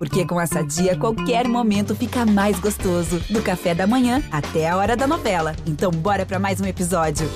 Porque com essa dia, qualquer momento fica mais gostoso. Do café da manhã até a hora da novela. Então, bora para mais um episódio.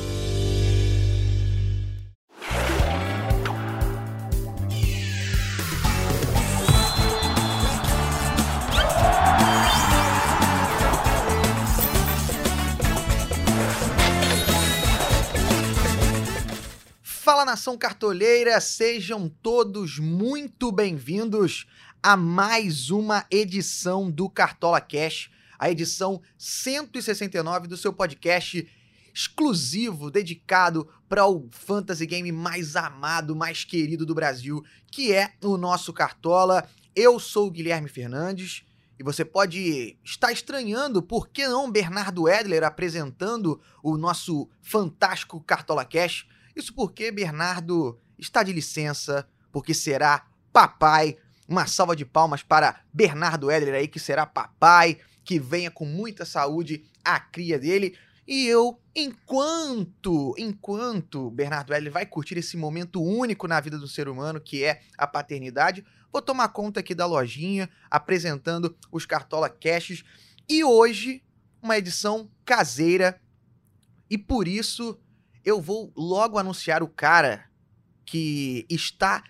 Fala nação cartoleira, sejam todos muito bem-vindos a mais uma edição do Cartola Cash, a edição 169 do seu podcast exclusivo, dedicado para o fantasy game mais amado, mais querido do Brasil, que é o nosso Cartola. Eu sou o Guilherme Fernandes e você pode estar estranhando por que não Bernardo Edler apresentando o nosso fantástico Cartola Cash. Isso porque Bernardo está de licença, porque será papai uma salva de palmas para Bernardo Edler aí, que será papai, que venha com muita saúde a cria dele. E eu, enquanto, enquanto Bernardo Edler vai curtir esse momento único na vida do ser humano, que é a paternidade, vou tomar conta aqui da lojinha, apresentando os Cartola Caches. E hoje, uma edição caseira. E por isso, eu vou logo anunciar o cara que está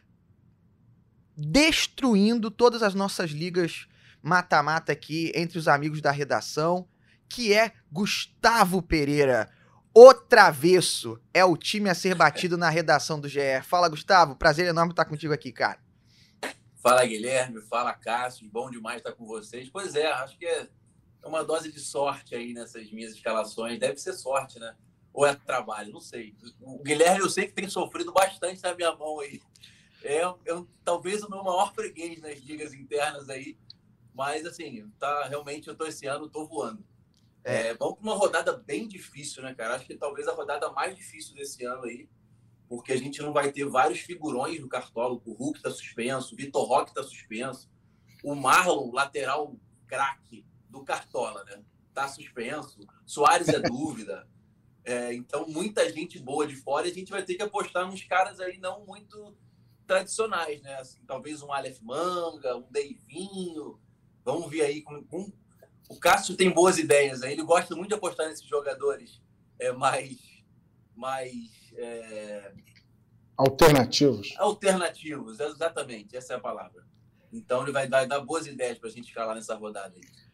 destruindo todas as nossas ligas mata-mata aqui entre os amigos da redação, que é Gustavo Pereira. O Travesso é o time a ser batido na redação do GE. Fala, Gustavo. Prazer enorme estar contigo aqui, cara. Fala, Guilherme. Fala, Cássio. Bom demais estar com vocês. Pois é, acho que é uma dose de sorte aí nessas minhas escalações. Deve ser sorte, né? Ou é trabalho, não sei. O Guilherme, eu sei que tem sofrido bastante na minha mão aí é, é talvez o meu maior freguês nas ligas internas aí. Mas, assim, tá, realmente eu tô esse ano, tô voando. É. é vamos para uma rodada bem difícil, né, cara? Acho que talvez a rodada mais difícil desse ano aí, porque a gente não vai ter vários figurões no Cartola. O Hulk tá suspenso, o Vitor Roque tá suspenso, o Marlon, lateral craque do Cartola, né? Tá suspenso. Soares é dúvida. É, então, muita gente boa de fora e a gente vai ter que apostar nos caras aí não muito tradicionais, né? Assim, talvez um Aleph Manga, um Deivinho. Vamos ver aí com, com... O Cássio tem boas ideias, aí ele gosta muito de apostar nesses jogadores é, mais. mais é... Alternativos. Alternativos, exatamente, essa é a palavra. Então ele vai dar, dar boas ideias para a gente ficar lá nessa rodada aí.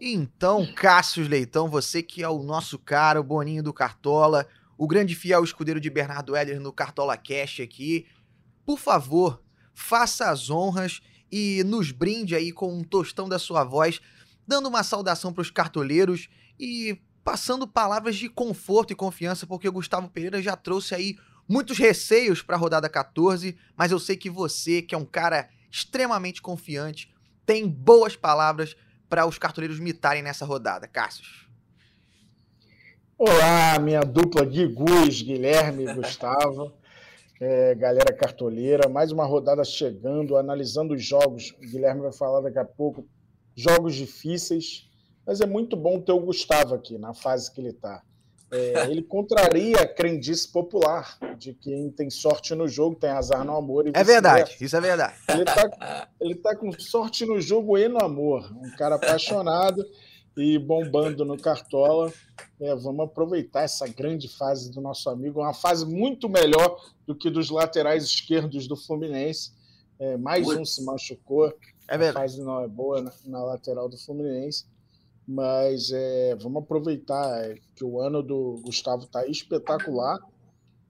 Então, Cássio Leitão, você que é o nosso cara, o Boninho do Cartola, o grande fiel escudeiro de Bernardo Heller no Cartola Cash aqui por favor, faça as honras e nos brinde aí com um tostão da sua voz, dando uma saudação para os cartoleiros e passando palavras de conforto e confiança, porque o Gustavo Pereira já trouxe aí muitos receios para a rodada 14, mas eu sei que você, que é um cara extremamente confiante, tem boas palavras para os cartoleiros mitarem nessa rodada. Cassius. Olá, minha dupla de Gus, Guilherme e Gustavo é, galera cartoleira. Mais uma rodada chegando, analisando os jogos. O Guilherme vai falar daqui a pouco. Jogos difíceis, mas é muito bom ter o Gustavo aqui na fase que ele está. É, ele contraria a crendice popular de quem tem sorte no jogo tem azar no amor. é verdade, isso é verdade. Ele está ele tá com sorte no jogo e no amor. Um cara apaixonado e bombando no Cartola. É, vamos aproveitar essa grande fase do nosso amigo, uma fase muito melhor do que dos laterais esquerdos do Fluminense. É, mais um se machucou. É verdade. A fase não é boa na, na lateral do Fluminense. Mas é, vamos aproveitar é, que o ano do Gustavo está espetacular.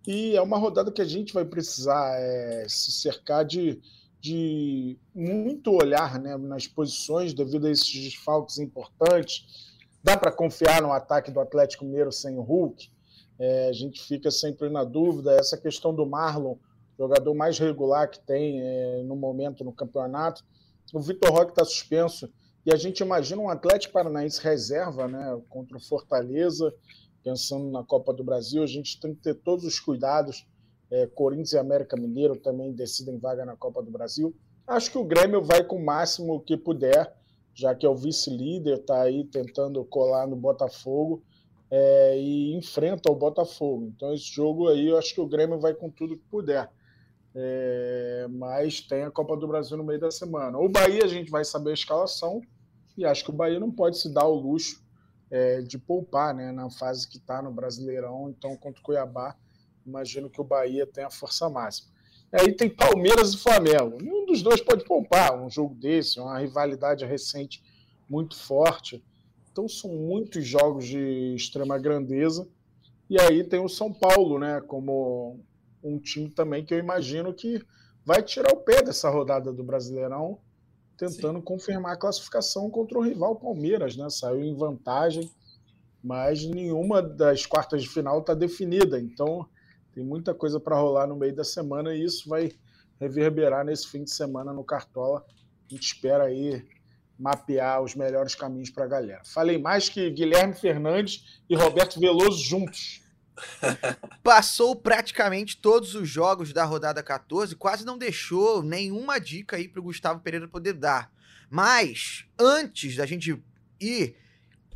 E é uma rodada que a gente vai precisar é, se cercar de, de muito olhar né, nas posições devido a esses desfalques importantes Dá para confiar no ataque do Atlético Mineiro sem o Hulk? É, a gente fica sempre na dúvida. Essa questão do Marlon, jogador mais regular que tem é, no momento no campeonato. O Vitor Roque está suspenso. E a gente imagina um Atlético Paranaense reserva né, contra o Fortaleza, pensando na Copa do Brasil. A gente tem que ter todos os cuidados. É, Corinthians e América Mineiro também decidem vaga na Copa do Brasil. Acho que o Grêmio vai com o máximo que puder já que é o vice-líder, está aí tentando colar no Botafogo é, e enfrenta o Botafogo. Então, esse jogo aí, eu acho que o Grêmio vai com tudo que puder. É, mas tem a Copa do Brasil no meio da semana. O Bahia a gente vai saber a escalação e acho que o Bahia não pode se dar o luxo é, de poupar né, na fase que está no Brasileirão. Então, contra o Cuiabá, imagino que o Bahia tem a força máxima. Aí tem Palmeiras e Flamengo. Nenhum dos dois pode poupar um jogo desse, uma rivalidade recente muito forte. Então são muitos jogos de extrema grandeza. E aí tem o São Paulo, né, como um time também que eu imagino que vai tirar o pé dessa rodada do Brasileirão, tentando Sim. confirmar a classificação contra o rival Palmeiras, né? Saiu em vantagem, mas nenhuma das quartas de final está definida. Então tem muita coisa para rolar no meio da semana e isso vai reverberar nesse fim de semana no Cartola. A gente espera aí mapear os melhores caminhos para a galera. Falei mais que Guilherme Fernandes e Roberto Veloso juntos. Passou praticamente todos os jogos da rodada 14, quase não deixou nenhuma dica aí para o Gustavo Pereira poder dar. Mas antes da gente ir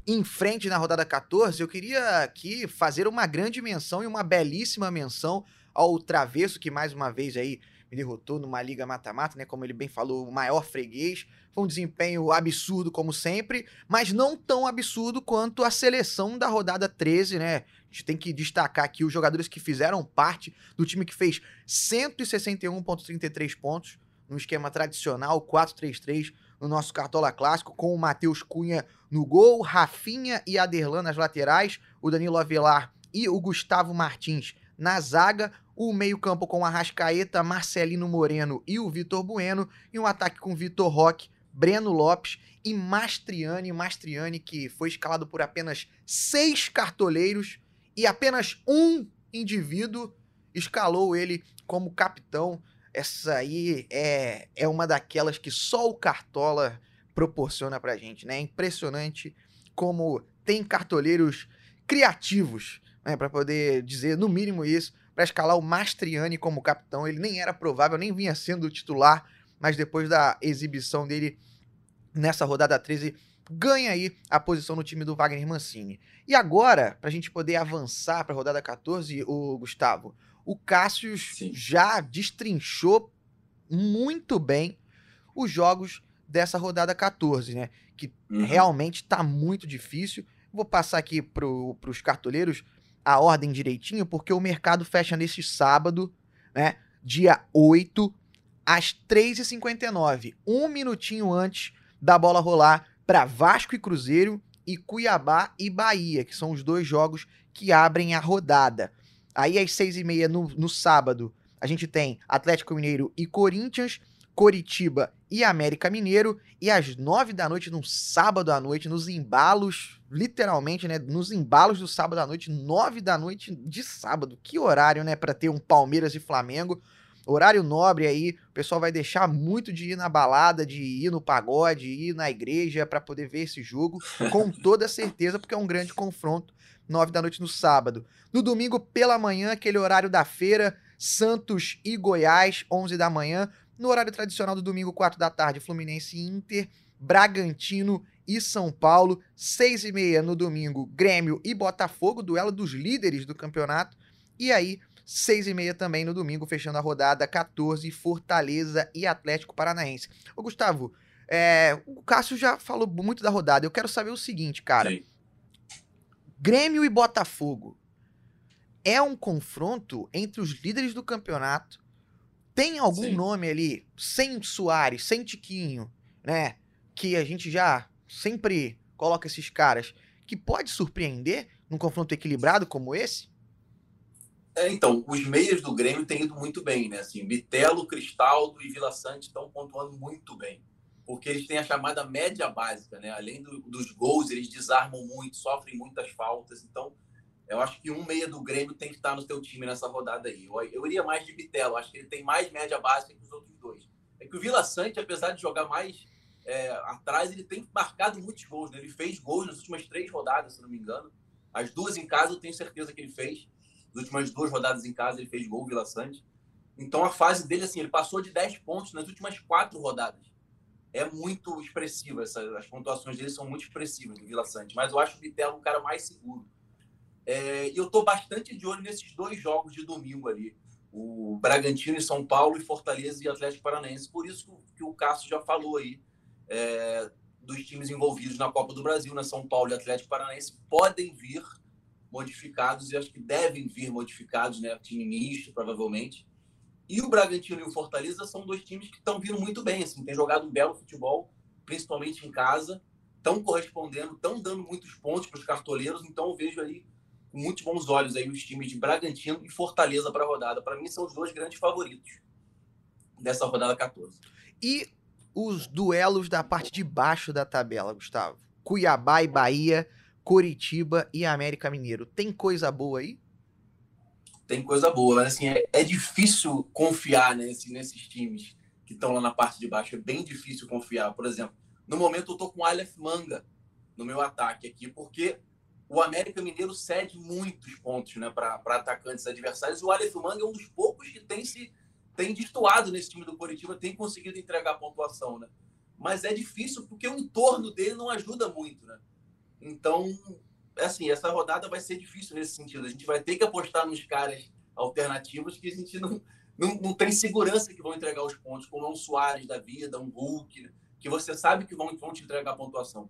em frente na rodada 14, eu queria aqui fazer uma grande menção e uma belíssima menção ao Travesso, que mais uma vez aí me derrotou numa liga mata-mata, né? Como ele bem falou, o maior freguês. Foi um desempenho absurdo, como sempre, mas não tão absurdo quanto a seleção da rodada 13, né? A gente tem que destacar aqui os jogadores que fizeram parte do time que fez 161,33 pontos no esquema tradicional 4-3-3 no nosso Cartola Clássico, com o Matheus Cunha no gol, Rafinha e Aderlan nas laterais, o Danilo Avelar e o Gustavo Martins na zaga, o meio-campo com Arrascaeta, Marcelino Moreno e o Vitor Bueno, e um ataque com Vitor Roque, Breno Lopes e Mastriani. Mastriani, que foi escalado por apenas seis cartoleiros e apenas um indivíduo escalou ele como capitão essa aí é, é uma daquelas que só o Cartola proporciona pra gente, né? É impressionante como tem cartoleiros criativos, né? Pra poder dizer, no mínimo, isso, para escalar o Mastriani como capitão. Ele nem era provável, nem vinha sendo titular, mas depois da exibição dele nessa rodada 13, ganha aí a posição no time do Wagner Mancini. E agora, pra gente poder avançar pra rodada 14, o Gustavo, o Cássio já destrinchou muito bem os jogos dessa rodada 14, né? Que uhum. realmente está muito difícil. Vou passar aqui para os cartoleiros a ordem direitinho, porque o mercado fecha neste sábado, né? Dia 8, às 3h59. Um minutinho antes da bola rolar para Vasco e Cruzeiro e Cuiabá e Bahia, que são os dois jogos que abrem a rodada. Aí às seis e meia no, no sábado, a gente tem Atlético Mineiro e Corinthians, Coritiba e América Mineiro. E às nove da noite, no sábado à noite, nos embalos, literalmente, né? Nos embalos do sábado à noite, nove da noite de sábado. Que horário, né? Para ter um Palmeiras e Flamengo. Horário nobre aí, o pessoal vai deixar muito de ir na balada, de ir no pagode, ir na igreja para poder ver esse jogo, com toda certeza, porque é um grande confronto 9 da noite no sábado. No domingo, pela manhã, aquele horário da feira, Santos e Goiás, 11 da manhã. No horário tradicional do domingo, 4 da tarde, Fluminense e Inter, Bragantino e São Paulo. 6 e meia no domingo, Grêmio e Botafogo, duelo dos líderes do campeonato. E aí, 6 e meia também no domingo, fechando a rodada, 14, Fortaleza e Atlético Paranaense. Ô, Gustavo, é, o Cássio já falou muito da rodada. Eu quero saber o seguinte, cara. Sim. Grêmio e Botafogo é um confronto entre os líderes do campeonato. Tem algum Sim. nome ali, sem Soares, sem Tiquinho, né? Que a gente já sempre coloca esses caras, que pode surpreender num confronto equilibrado como esse? É, então, os meios do Grêmio têm ido muito bem, né? Assim, Bitelo, Cristaldo e Vila Sante estão pontuando muito bem porque eles têm a chamada média básica, né? Além do, dos gols, eles desarmam muito, sofrem muitas faltas. Então, eu acho que um meia do Grêmio tem que estar no teu time nessa rodada aí. Eu, eu iria mais de Bitelo, acho que ele tem mais média básica que os outros dois. É que o Vila Sante, apesar de jogar mais é, atrás, ele tem marcado muitos gols. Né? Ele fez gols nas últimas três rodadas, se não me engano. As duas em casa eu tenho certeza que ele fez. As últimas duas rodadas em casa ele fez gol, Vila Sante. Então a fase dele, assim, ele passou de 10 pontos nas últimas quatro rodadas é muito expressiva. Essa, as pontuações dele são muito expressivas do Vila Sante. Mas eu acho o Bitelo um cara mais seguro. É, e eu estou bastante de olho nesses dois jogos de domingo ali. o Bragantino e São Paulo, e Fortaleza e Atlético Paranaense. Por isso que o Cássio já falou aí é, dos times envolvidos na Copa do Brasil, né? São Paulo e Atlético Paranaense, podem vir modificados e acho que devem vir modificados, né? Time misto, provavelmente. E o Bragantino e o Fortaleza são dois times que estão vindo muito bem, assim, têm jogado um belo futebol, principalmente em casa, estão correspondendo, estão dando muitos pontos para os cartoleiros, então eu vejo aí com muitos bons olhos aí os times de Bragantino e Fortaleza para a rodada. Para mim são os dois grandes favoritos dessa rodada 14. E os duelos da parte de baixo da tabela, Gustavo? Cuiabá e Bahia, Coritiba e América Mineiro. Tem coisa boa aí? Tem coisa boa, mas assim, é, é difícil confiar nesse, nesses times que estão lá na parte de baixo. É bem difícil confiar. Por exemplo, no momento eu tô com o Aleph Manga no meu ataque aqui, porque o América Mineiro cede muitos pontos né, para atacantes adversários. O Aleph Manga é um dos poucos que tem se tem destoado nesse time do Coritiba, tem conseguido entregar pontuação, né? Mas é difícil porque o entorno dele não ajuda muito, né? Então, assim, essa rodada vai ser difícil nesse sentido. A gente vai ter que apostar nos caras alternativos que a gente não, não, não tem segurança que vão entregar os pontos, como é um Soares da vida, um Hulk, que você sabe que vão, vão te entregar a pontuação.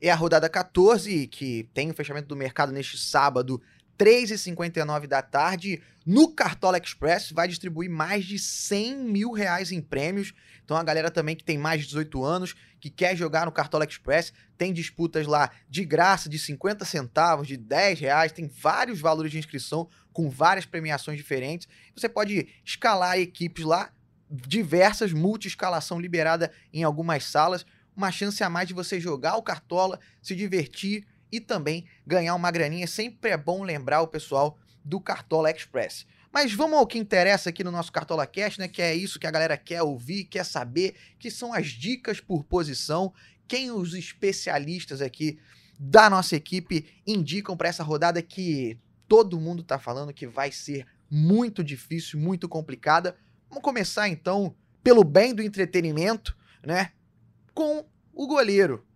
É a rodada 14, que tem o fechamento do mercado neste sábado, 3h59 da tarde, no Cartola Express, vai distribuir mais de 100 mil reais em prêmios. Então a galera também que tem mais de 18 anos, que quer jogar no Cartola Express, tem disputas lá de graça, de 50 centavos, de 10 reais, tem vários valores de inscrição com várias premiações diferentes. Você pode escalar equipes lá, diversas, multi-escalação liberada em algumas salas, uma chance a mais de você jogar o Cartola, se divertir e também ganhar uma graninha. Sempre é bom lembrar o pessoal do Cartola Express. Mas vamos ao que interessa aqui no nosso Cartola Cash, né? Que é isso que a galera quer ouvir, quer saber, que são as dicas por posição, quem os especialistas aqui da nossa equipe indicam para essa rodada que todo mundo tá falando que vai ser muito difícil, muito complicada. Vamos começar então pelo bem do entretenimento, né? Com o goleiro,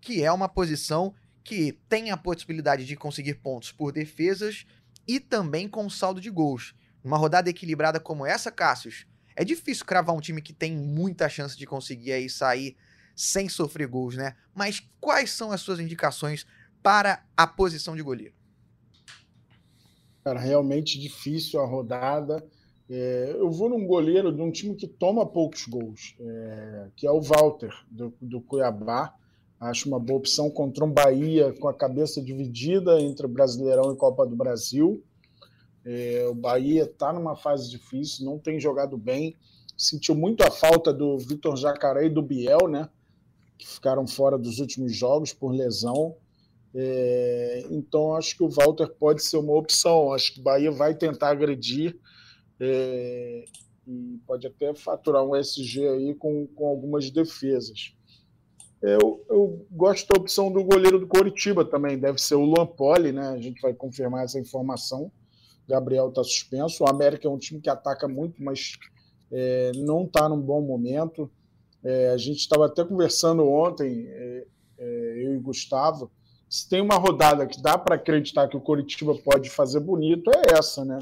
que é uma posição que tem a possibilidade de conseguir pontos por defesas e também com saldo de gols. Numa rodada equilibrada como essa, Cássius, é difícil cravar um time que tem muita chance de conseguir aí sair sem sofrer gols, né? Mas quais são as suas indicações para a posição de goleiro? Cara, realmente difícil a rodada. É, eu vou num goleiro de um time que toma poucos gols, é, que é o Walter, do, do Cuiabá. Acho uma boa opção contra um Bahia com a cabeça dividida entre Brasileirão e Copa do Brasil. É, o Bahia está numa fase difícil, não tem jogado bem. Sentiu muito a falta do Vitor Jacaré e do Biel, né? Que ficaram fora dos últimos jogos por lesão. É, então acho que o Walter pode ser uma opção. Acho que o Bahia vai tentar agredir é, e pode até faturar um SG aí com, com algumas defesas. Eu, eu, gosto da opção do goleiro do Coritiba também, deve ser o Luan Poli, né? A gente vai confirmar essa informação. Gabriel está suspenso. O América é um time que ataca muito, mas é, não está num bom momento. É, a gente estava até conversando ontem, é, é, eu e Gustavo. Se tem uma rodada que dá para acreditar que o Coritiba pode fazer bonito, é essa, né?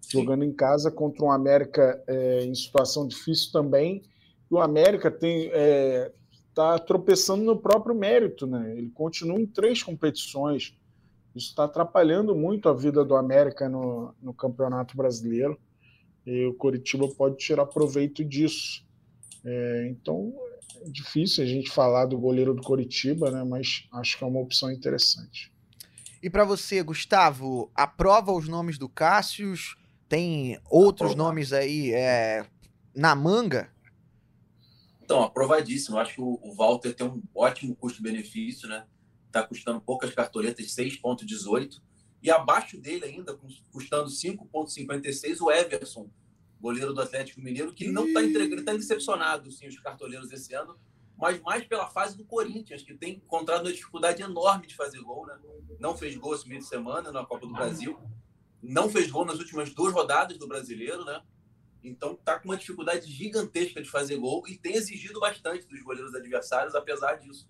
Sim. Jogando em casa contra um América é, em situação difícil também. O América tem é, está tropeçando no próprio mérito, né? Ele continua em três competições. Isso está atrapalhando muito a vida do América no, no Campeonato Brasileiro. E o Coritiba pode tirar proveito disso. É, então é difícil a gente falar do goleiro do Coritiba, né? Mas acho que é uma opção interessante. E para você, Gustavo, aprova os nomes do Cássius? Tem outros Aprova. nomes aí é, na manga? Então, aprovadíssimo. Acho que o Walter tem um ótimo custo-benefício, né? Está custando poucas cartoletas, 6,18. E abaixo dele ainda, custando 5,56, o Everson, goleiro do Atlético Mineiro, que não está entregando, está decepcionado sim, os cartoleiros esse ano, mas mais pela fase do Corinthians, que tem encontrado uma dificuldade enorme de fazer gol, né? Não fez gol esse meio de semana na Copa do Brasil, não fez gol nas últimas duas rodadas do Brasileiro, né? Então tá com uma dificuldade gigantesca de fazer gol e tem exigido bastante dos goleiros adversários, apesar disso,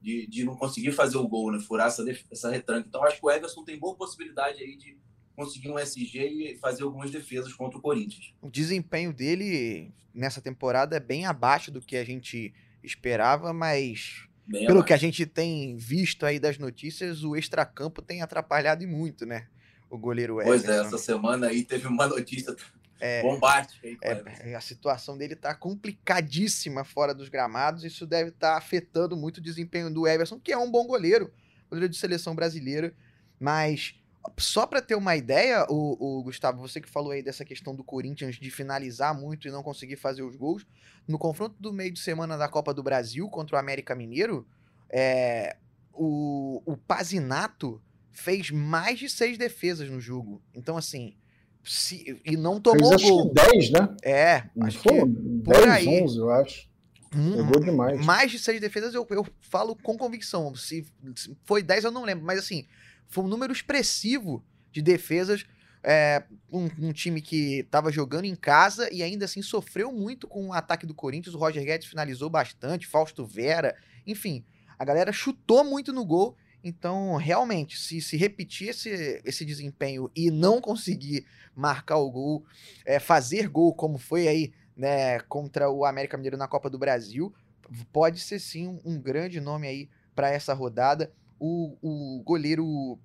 de, de não conseguir fazer o gol, né? Furar essa, essa retranca. Então acho que o Everson tem boa possibilidade aí de conseguir um SG e fazer algumas defesas contra o Corinthians. O desempenho dele nessa temporada é bem abaixo do que a gente esperava, mas bem pelo abaixo. que a gente tem visto aí das notícias, o extracampo tem atrapalhado e muito, né? O goleiro Pois é, essa semana aí teve uma notícia é, bombástica. Aí, é, a situação dele tá complicadíssima fora dos gramados. Isso deve estar tá afetando muito o desempenho do Everson, que é um bom goleiro, goleiro de seleção brasileira, mas só para ter uma ideia, o, o, Gustavo, você que falou aí dessa questão do Corinthians de finalizar muito e não conseguir fazer os gols, no confronto do meio de semana da Copa do Brasil contra o América Mineiro, é, o, o Pazinato fez mais de seis defesas no jogo. Então, assim, se, e não tomou fez, gol. Acho que 10, né? É, acho foi, que 10, por aí. 11, eu acho. Hum, demais. Mais de seis defesas eu, eu falo com convicção. Se, se foi 10 eu não lembro, mas assim, foi um número expressivo de defesas. É, um, um, time que estava jogando em casa e ainda assim sofreu muito com o ataque do Corinthians. O Roger Guedes finalizou bastante, Fausto Vera, enfim, a galera chutou muito no gol. Então, realmente, se, se repetir esse, esse desempenho e não conseguir marcar o gol, é, fazer gol como foi aí né, contra o América Mineiro na Copa do Brasil, pode ser sim um, um grande nome aí para essa rodada o, o goleiro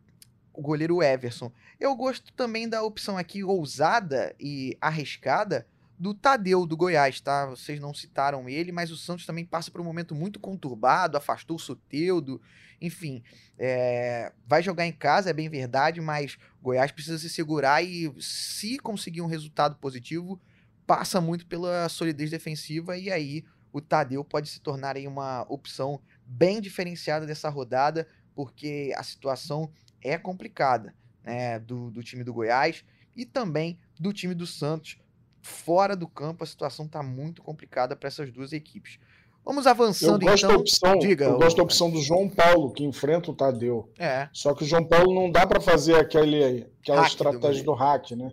o goleiro Everson. Eu gosto também da opção aqui ousada e arriscada do Tadeu do Goiás, tá? Vocês não citaram ele, mas o Santos também passa por um momento muito conturbado, afastou o Soteudo, enfim, é... vai jogar em casa, é bem verdade, mas Goiás precisa se segurar e se conseguir um resultado positivo, passa muito pela solidez defensiva e aí o Tadeu pode se tornar aí uma opção bem diferenciada dessa rodada, porque a situação é complicada né, do, do time do Goiás e também do time do Santos. Fora do campo, a situação está muito complicada para essas duas equipes. Vamos avançando eu gosto então. Da opção, Diga, eu gosto da opção do João Paulo, que enfrenta o Tadeu. É. Só que o João Paulo não dá para fazer aquele, aquela hack estratégia do, do, hack, né?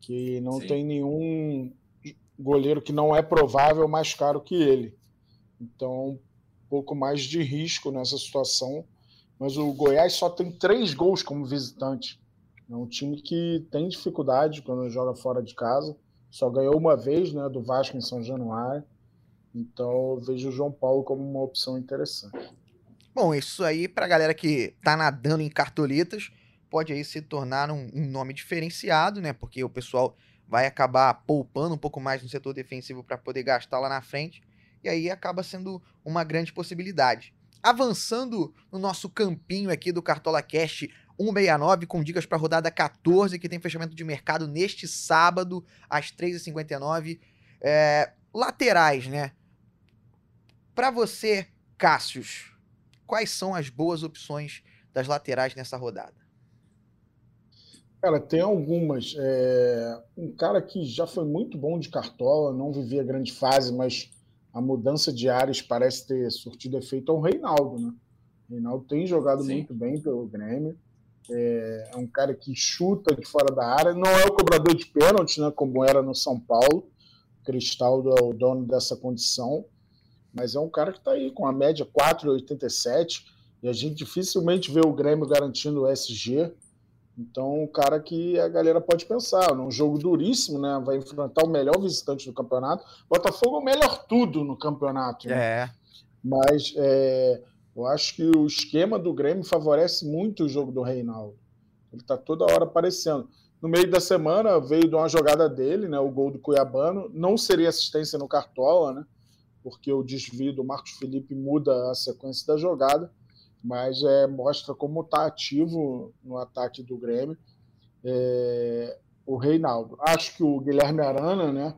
Que não Sim. tem nenhum goleiro que não é provável mais caro que ele. Então, um pouco mais de risco nessa situação mas o Goiás só tem três gols como visitante. É um time que tem dificuldade quando joga fora de casa. Só ganhou uma vez, né, do Vasco em São Januário. Então vejo o João Paulo como uma opção interessante. Bom, isso aí para a galera que tá nadando em cartoletas pode aí se tornar um, um, nome diferenciado, né? Porque o pessoal vai acabar poupando um pouco mais no setor defensivo para poder gastar lá na frente e aí acaba sendo uma grande possibilidade. Avançando no nosso campinho aqui do Cartola Cash 169, com dicas para rodada 14, que tem fechamento de mercado neste sábado, às 3h59. É, laterais, né? Para você, Cássius, quais são as boas opções das laterais nessa rodada? Cara, tem algumas. É... Um cara que já foi muito bom de cartola, não vivia grande fase, mas a mudança de áreas parece ter surtido efeito ao Reinaldo, né? O Reinaldo tem jogado Sim. muito bem pelo Grêmio. É, é, um cara que chuta de fora da área. Não é o cobrador de pênalti, né? Como era no São Paulo. O Cristaldo é o dono dessa condição. Mas é um cara que está aí com a média 4,87. E a gente dificilmente vê o Grêmio garantindo o SG. Então, um cara que a galera pode pensar, num jogo duríssimo, né? Vai enfrentar o melhor visitante do campeonato. Botafogo é o melhor tudo no campeonato. Né? É. Mas é, eu acho que o esquema do Grêmio favorece muito o jogo do Reinaldo. Ele está toda hora aparecendo. No meio da semana veio de uma jogada dele, né? O gol do Cuiabano. Não seria assistência no Cartola, né? Porque o desvio do Marcos Felipe muda a sequência da jogada mas é, mostra como está ativo no ataque do Grêmio é, o Reinaldo. Acho que o Guilherme Arana, né,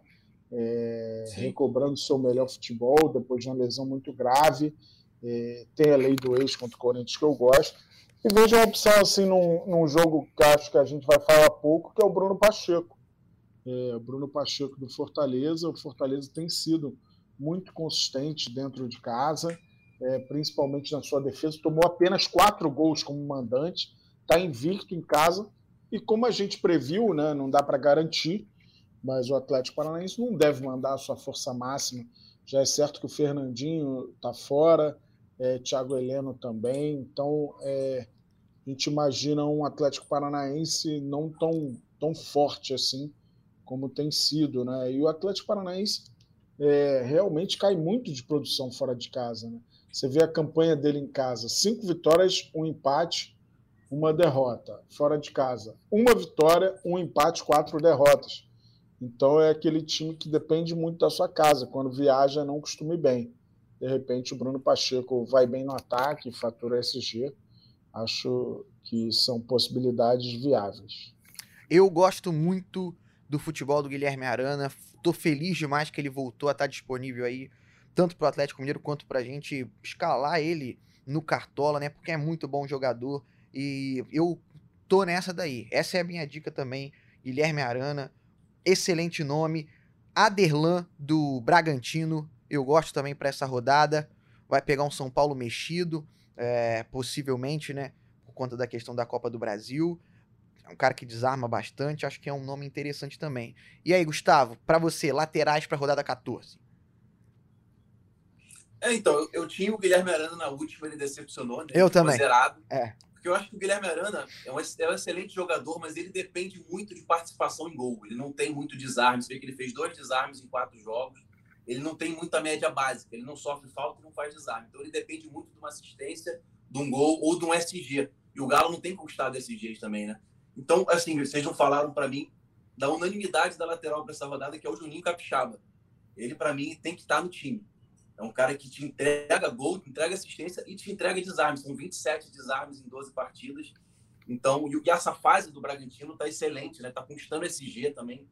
é, recobrando seu melhor futebol depois de uma lesão muito grave, é, tem a lei do ex contra o Corinthians que eu gosto. E vejo uma opção assim num, num, jogo que acho que a gente vai falar pouco, que é o Bruno Pacheco. É, o Bruno Pacheco do Fortaleza. O Fortaleza tem sido muito consistente dentro de casa é, principalmente na sua defesa, tomou apenas quatro gols como mandante, está invicto em casa, e como a gente previu, né, não dá para garantir, mas o Atlético Paranaense não deve mandar a sua força máxima. Já é certo que o Fernandinho está fora, é, Thiago Heleno também, então é, a gente imagina um Atlético Paranaense não tão, tão forte assim como tem sido, né? E o Atlético Paranaense é, realmente cai muito de produção fora de casa, né? Você vê a campanha dele em casa: cinco vitórias, um empate, uma derrota. Fora de casa, uma vitória, um empate, quatro derrotas. Então é aquele time que depende muito da sua casa. Quando viaja, não costuma ir bem. De repente, o Bruno Pacheco vai bem no ataque, fatura SG. Acho que são possibilidades viáveis. Eu gosto muito do futebol do Guilherme Arana. Tô feliz demais que ele voltou a estar disponível aí, tanto para o Atlético Mineiro quanto para a gente escalar ele no Cartola, né? Porque é muito bom jogador e eu tô nessa daí. Essa é a minha dica também. Guilherme Arana, excelente nome. Aderlan do Bragantino, eu gosto também para essa rodada. Vai pegar um São Paulo mexido, é, possivelmente, né? Por conta da questão da Copa do Brasil. É um cara que desarma bastante, acho que é um nome interessante também. E aí, Gustavo, para você, laterais para a rodada 14? É, então, eu, eu, tinha o Guilherme Arana na última, ele decepcionou, né? Eu também. Zerado. É. Porque eu acho que o Guilherme Arana é um, é um, excelente jogador, mas ele depende muito de participação em gol. Ele não tem muito desarme. Você vê que ele fez dois desarmes em quatro jogos. Ele não tem muita média básica. Ele não sofre falta e não faz desarme. Então ele depende muito de uma assistência, de um gol ou de um SG. E o Galo não tem conquistado SGs também, né? Então, assim, vocês não falaram para mim da unanimidade da lateral para essa rodada, que é o Juninho Capixaba. Ele, para mim, tem que estar tá no time. É um cara que te entrega gol, te entrega assistência e te entrega desarmes. São 27 desarmes em 12 partidas. Então, e essa fase do Bragantino está excelente, né? Tá conquistando esse G também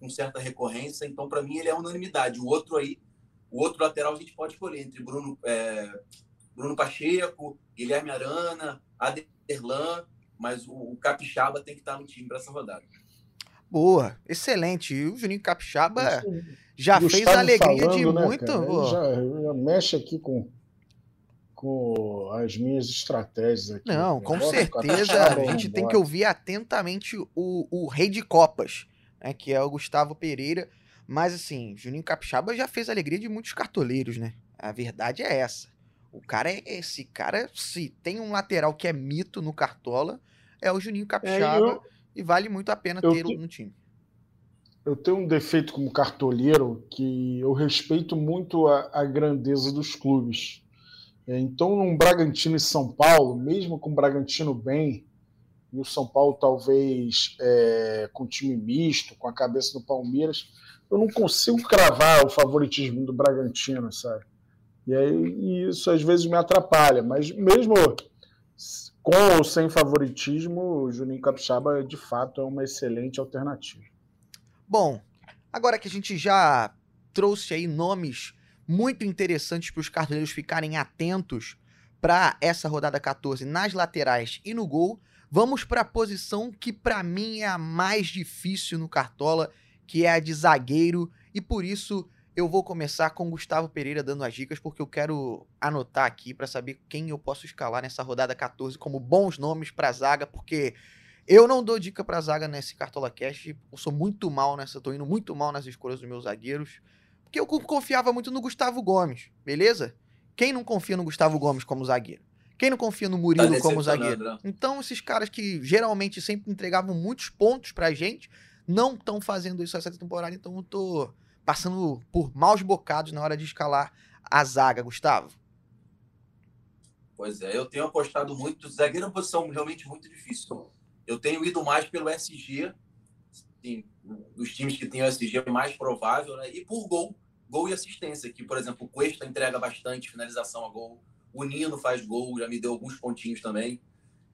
com certa recorrência. Então, para mim, ele é unanimidade. O outro aí, o outro lateral a gente pode escolher entre Bruno, é, Bruno Pacheco, Guilherme Arana, Aderlan mas o, o Capixaba tem que estar no time para essa rodada. Boa, excelente. E o Juninho Capixaba já Gustavo fez a alegria falando, de né, muito. Já, já, mexe aqui com, com as minhas estratégias aqui. Não, com certeza a gente tem que ouvir atentamente o, o rei de Copas, né, que é o Gustavo Pereira. Mas assim, Juninho Capixaba já fez a alegria de muitos cartoleiros, né? A verdade é essa. O cara é esse cara, se tem um lateral que é mito no Cartola, é o Juninho Capixaba é, eu, e vale muito a pena tê-lo no time. Eu tenho um defeito como cartoleiro que eu respeito muito a, a grandeza dos clubes. É, então, num Bragantino e São Paulo, mesmo com o Bragantino bem, e o São Paulo talvez é, com time misto, com a cabeça do Palmeiras, eu não consigo cravar o favoritismo do Bragantino, sabe? E aí isso às vezes me atrapalha, mas mesmo com ou sem favoritismo, o Juninho Capixaba de fato é uma excelente alternativa. Bom, agora que a gente já trouxe aí nomes muito interessantes para os cartoleiros ficarem atentos para essa rodada 14 nas laterais e no gol, vamos para a posição que para mim é a mais difícil no Cartola, que é a de zagueiro, e por isso eu vou começar com Gustavo Pereira dando as dicas, porque eu quero anotar aqui para saber quem eu posso escalar nessa rodada 14 como bons nomes para zaga, porque eu não dou dica para zaga nesse Cartola Cash. Eu sou muito mal nessa, tô indo muito mal nas escolhas dos meus zagueiros, porque eu confiava muito no Gustavo Gomes, beleza? Quem não confia no Gustavo Gomes como zagueiro? Quem não confia no Murilo tá como zagueiro? Então, esses caras que geralmente sempre entregavam muitos pontos pra gente, não estão fazendo isso essa temporada, então eu tô passando por maus bocados na hora de escalar a zaga, Gustavo? Pois é, eu tenho apostado muito. Zagueiro é uma posição realmente muito difícil. Eu tenho ido mais pelo SG, assim, dos times que tem o SG é mais provável, né? E por gol, gol e assistência, que, por exemplo, o Cuesta entrega bastante finalização a gol. O Nino faz gol, já me deu alguns pontinhos também.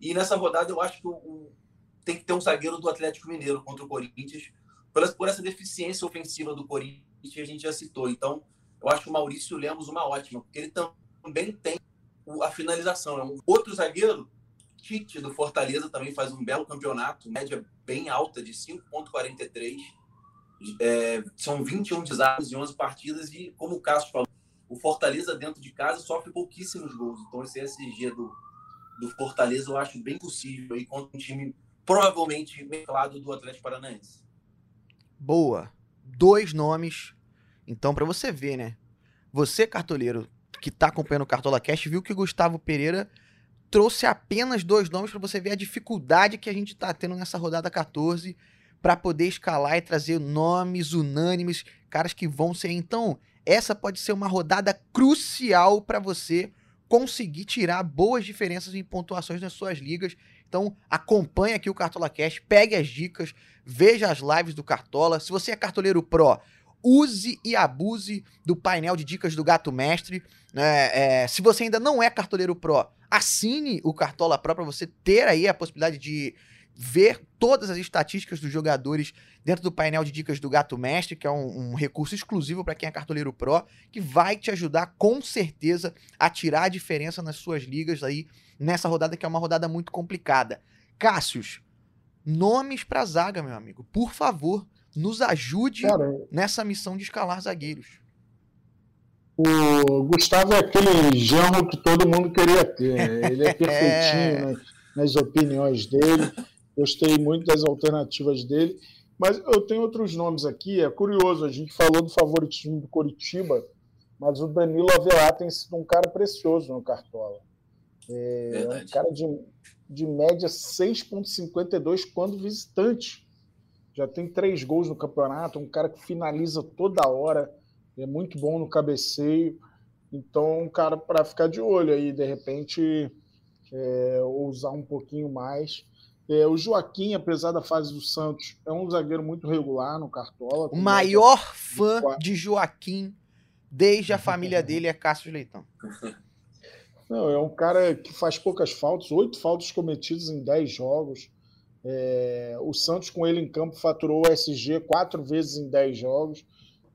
E nessa rodada eu acho que o, o, tem que ter um zagueiro do Atlético Mineiro contra o Corinthians, por, essa deficiência ofensiva do Corinthians a gente já citou. Então, eu acho o Maurício Lemos uma ótima, porque ele também tem a finalização. É outro zagueiro, Tite, do Fortaleza, também faz um belo campeonato, média bem alta de 5,43. É, são 21 desarmes em 11 partidas e, como o Cássio falou, o Fortaleza dentro de casa sofre pouquíssimos gols. Então, esse SG do, do Fortaleza eu acho bem possível aí contra um time provavelmente mesclado do Atlético Paranaense. Boa. Dois nomes. Então, para você ver, né? Você, cartoleiro, que tá acompanhando o Cartola Cash, viu que o Gustavo Pereira trouxe apenas dois nomes para você ver a dificuldade que a gente está tendo nessa rodada 14 para poder escalar e trazer nomes unânimes, caras que vão ser. Então, essa pode ser uma rodada crucial para você conseguir tirar boas diferenças em pontuações nas suas ligas. Então, acompanhe aqui o Cartola Cash, pegue as dicas, veja as lives do Cartola. Se você é cartoleiro pro, use e abuse do painel de dicas do Gato Mestre. É, é, se você ainda não é cartoleiro pro, assine o Cartola Pro para você ter aí a possibilidade de ver todas as estatísticas dos jogadores dentro do painel de dicas do Gato Mestre, que é um, um recurso exclusivo para quem é cartoleiro pro, que vai te ajudar com certeza a tirar a diferença nas suas ligas aí nessa rodada que é uma rodada muito complicada. Cássius, nomes para zaga, meu amigo. Por favor, nos ajude Cara, nessa missão de escalar zagueiros. O Gustavo é aquele genro que todo mundo queria ter. Né? Ele é perfeitinho é. nas opiniões dele. Gostei muito das alternativas dele. Mas eu tenho outros nomes aqui. É curioso, a gente falou do favoritismo do Coritiba, mas o Danilo Avelar tem sido um cara precioso no Cartola. É, é um cara de, de média 6,52 quando visitante. Já tem três gols no campeonato, um cara que finaliza toda hora é muito bom no cabeceio. Então, um cara para ficar de olho aí, de repente, é, usar um pouquinho mais. É, o Joaquim, apesar da fase do Santos, é um zagueiro muito regular no Cartola. O maior fã de Joaquim desde a família dele é Cássio Leitão. Não, é um cara que faz poucas faltas, oito faltas cometidas em dez jogos. É, o Santos, com ele em campo, faturou o SG quatro vezes em dez jogos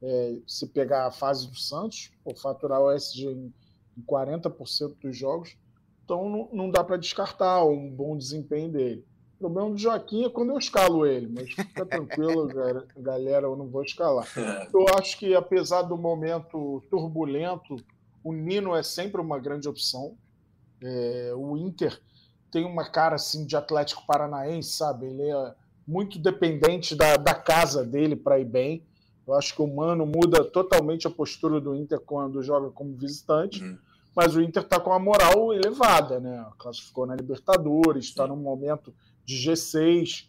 é, se pegar a fase do Santos, ou faturar o SG em, em 40% dos jogos, então não, não dá para descartar um bom desempenho dele. O problema do Joaquim é quando eu escalo ele, mas fica tranquilo, galera, eu não vou escalar. Eu acho que, apesar do momento turbulento, o Nino é sempre uma grande opção. É, o Inter tem uma cara assim de Atlético Paranaense, sabe? Ele é muito dependente da, da casa dele para ir bem. Eu acho que o Mano muda totalmente a postura do Inter quando joga como visitante, uhum. mas o Inter está com a moral elevada, né? Classificou na Libertadores, está num momento de G6,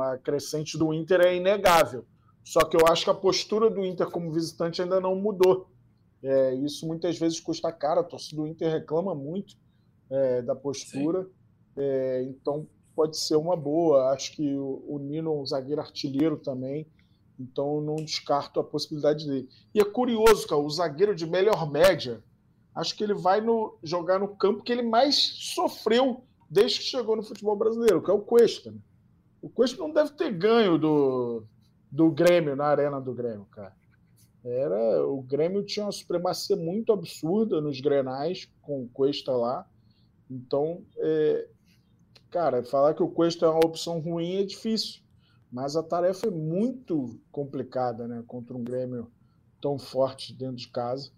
a crescente do Inter é inegável. Só que eu acho que a postura do Inter como visitante ainda não mudou. É, isso muitas vezes custa caro, a torcida do Inter reclama muito é, da postura, é, então pode ser uma boa. Acho que o, o Nino, um zagueiro artilheiro também, então não descarto a possibilidade dele. E é curioso, cara, o zagueiro de melhor média, acho que ele vai no, jogar no campo que ele mais sofreu desde que chegou no futebol brasileiro, que é o Cuesta. Né? O Cuesta não deve ter ganho do, do Grêmio na arena do Grêmio, cara. Era, o Grêmio tinha uma supremacia muito absurda nos grenais com o Cuesta lá. Então, é, cara, falar que o Cuesta é uma opção ruim é difícil. Mas a tarefa é muito complicada, né? Contra um Grêmio tão forte dentro de casa.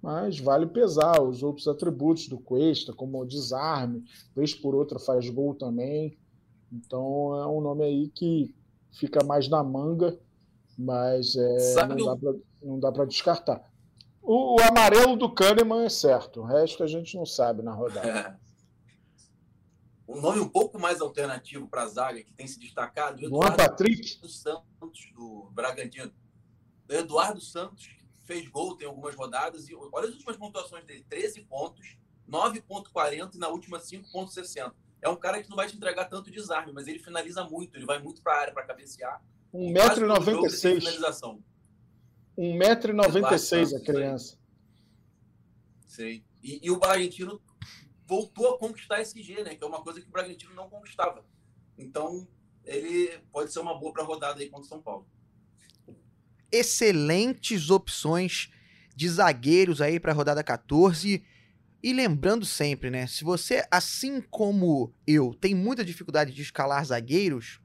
Mas vale pesar os outros atributos do Cuesta, como o desarme, vez por outra faz gol também. Então é um nome aí que fica mais na manga, mas é, não dá para descartar. O, o, amarelo do Kahneman é certo, o resto a gente não sabe na rodada. um nome um pouco mais alternativo para a zaga que tem se destacado. O Eduardo Patrick. Santos, do Bragantino. O Eduardo Santos fez gol, tem algumas rodadas, e olha as últimas pontuações dele: 13 pontos, 9,40 e na última 5,60. É um cara que não vai te entregar tanto desarme, mas ele finaliza muito, ele vai muito para a área para cabecear. 1,96m. 1,96m a criança. Sei. E, e o Bragantino voltou a conquistar esse G, né? Que é uma coisa que o Bragantino não conquistava. Então, ele pode ser uma boa para a rodada aí contra o São Paulo. Excelentes opções de zagueiros aí para a rodada 14. E lembrando sempre, né? Se você, assim como eu, tem muita dificuldade de escalar zagueiros,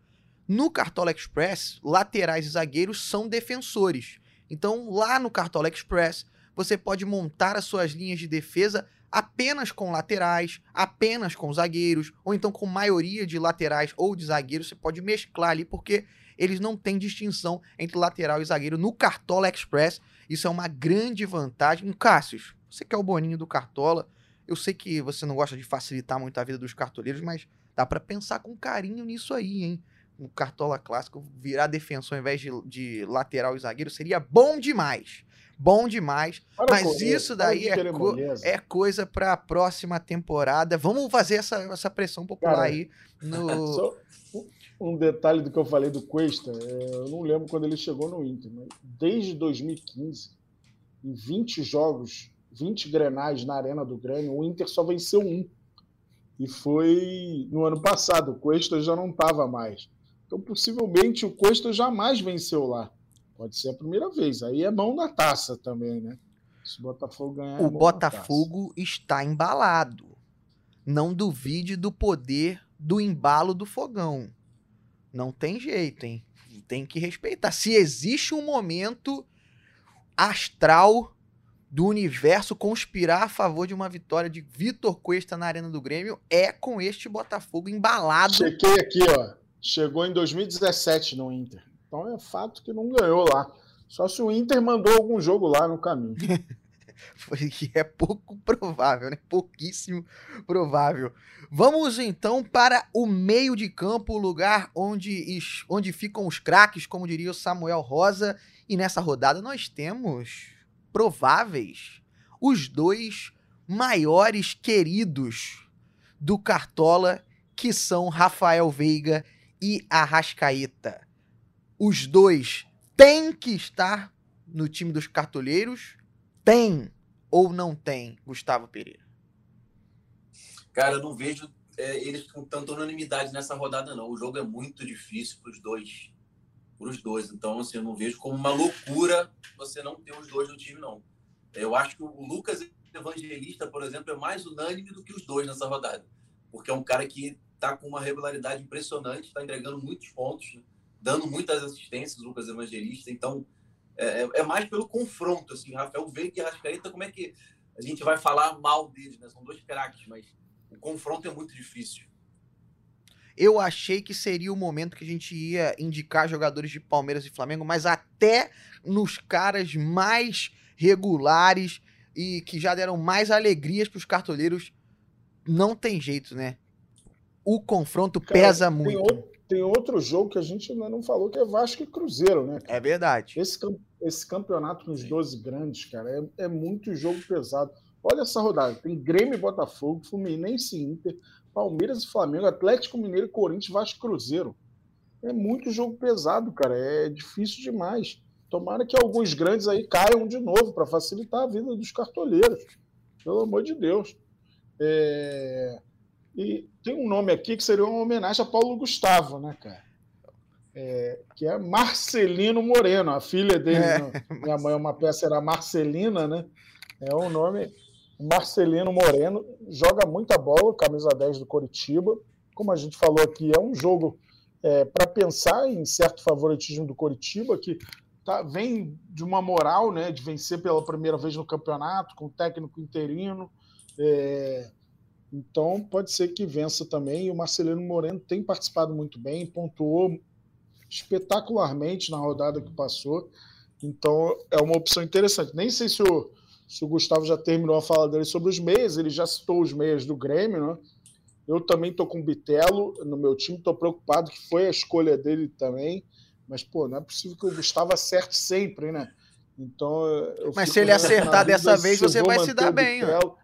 no Cartola Express, laterais e zagueiros são defensores. Então, lá no Cartola Express, você pode montar as suas linhas de defesa apenas com laterais, apenas com zagueiros, ou então com maioria de laterais ou de zagueiros, você pode mesclar ali, porque eles não têm distinção entre lateral e zagueiro no Cartola Express. Isso é uma grande vantagem. Cássio, você que é o boninho do Cartola, Eu sei que você não gosta de facilitar muito a vida dos cartoleiros, mas dá para pensar com carinho nisso aí, hein? No Cartola Clássico, virar defensor ao invés de, de lateral e zagueiro seria bom demais. Bom demais. Para mas correr, isso daí é, co- é coisa para a próxima temporada. Vamos fazer essa, essa pressão popular Cara, aí no. Só um- um detalhe do que eu falei do Cuesta, é, eu não lembro quando ele chegou no Inter, mas desde 2015, em 20 jogos, 20 grenais na Arena do Grêmio, o Inter só venceu um. E foi no ano passado, o Cuesta já não estava mais. Então, possivelmente, o Cuesta jamais venceu lá. Pode ser a primeira vez. Aí é mão na taça também, né? Se o Botafogo ganhar. é O na Botafogo está embalado. Não duvide do poder do embalo do fogão. Não tem jeito, hein? Tem que respeitar. Se existe um momento astral do universo conspirar a favor de uma vitória de Vitor Cuesta na Arena do Grêmio, é com este Botafogo embalado. Chequei aqui, ó. Chegou em 2017 no Inter. Então é fato que não ganhou lá. Só se o Inter mandou algum jogo lá no caminho. Que é pouco provável, né? Pouquíssimo provável. Vamos então para o meio de campo, o lugar onde, onde ficam os craques, como diria o Samuel Rosa. E nessa rodada nós temos prováveis os dois maiores queridos do Cartola, que são Rafael Veiga Arrascaeta. Os dois têm que estar no time dos cartoleiros? Tem ou não tem, Gustavo Pereira? Cara, eu não vejo é, eles com tanta unanimidade nessa rodada, não. O jogo é muito difícil para os dois. Para os dois. Então, assim, eu não vejo como uma loucura você não ter os dois no time, não. Eu acho que o Lucas Evangelista, por exemplo, é mais unânime do que os dois nessa rodada. Porque é um cara que tá com uma regularidade impressionante, está entregando muitos pontos, né? dando muitas assistências, Lucas Evangelista. Então, é, é- é mais pelo confronto, assim. Rafael Veiga e Rascaeta, como é que a gente vai falar mal deles, né? São dois craques, mas o confronto é muito difícil. Eu achei que seria o momento que a gente ia indicar jogadores de Palmeiras e Flamengo, mas até nos caras mais regulares e que já deram mais alegrias para os cartoleiros, não tem jeito, né? O confronto Cara, pesa tem muito. outro- Tem outro jogo que a gente ainda não falou, que é Vasco e Cruzeiro, né? É verdade. Esse, esse campeonato com os 12 grandes, cara, é, é muito jogo pesado. Olha essa rodada: tem Grêmio e Botafogo, Fluminense e Inter, Palmeiras e Flamengo, Atlético Mineiro e Corinthians, Vasco e Cruzeiro. É muito jogo pesado, cara. É difícil demais. Tomara que alguns grandes aí caiam de novo para facilitar a vida dos cartoleiros. Pelo amor de Deus. É, E tem um nome aqui que seria uma homenagem a Paulo Gustavo, né, cara? É, que é Marcelino Moreno, a filha dele. É. né? Minha mãe é uma peça, era Marcelina, né? É o nome Marcelino Moreno. Joga muita bola, camisa 10 do Coritiba. Como a gente falou aqui, é um jogo para pensar em certo favoritismo do Coritiba, que tá, vem de uma moral né, de vencer pela primeira vez no campeonato, com o técnico interino. É, então pode ser que vença também. E o Marcelino Moreno tem participado muito bem, pontuou espetacularmente na rodada que passou. Então é uma opção interessante. Nem sei se o, se o Gustavo já terminou a fala dele sobre os meias, ele já citou os meias do Grêmio, né? Eu também estou com o Bitelo no meu time, estou preocupado que foi a escolha dele também. Mas, pô, não é possível que o Gustavo acerte sempre, né? Então, Mas se ele acertar dessa vez, você vai se dar bem, ó.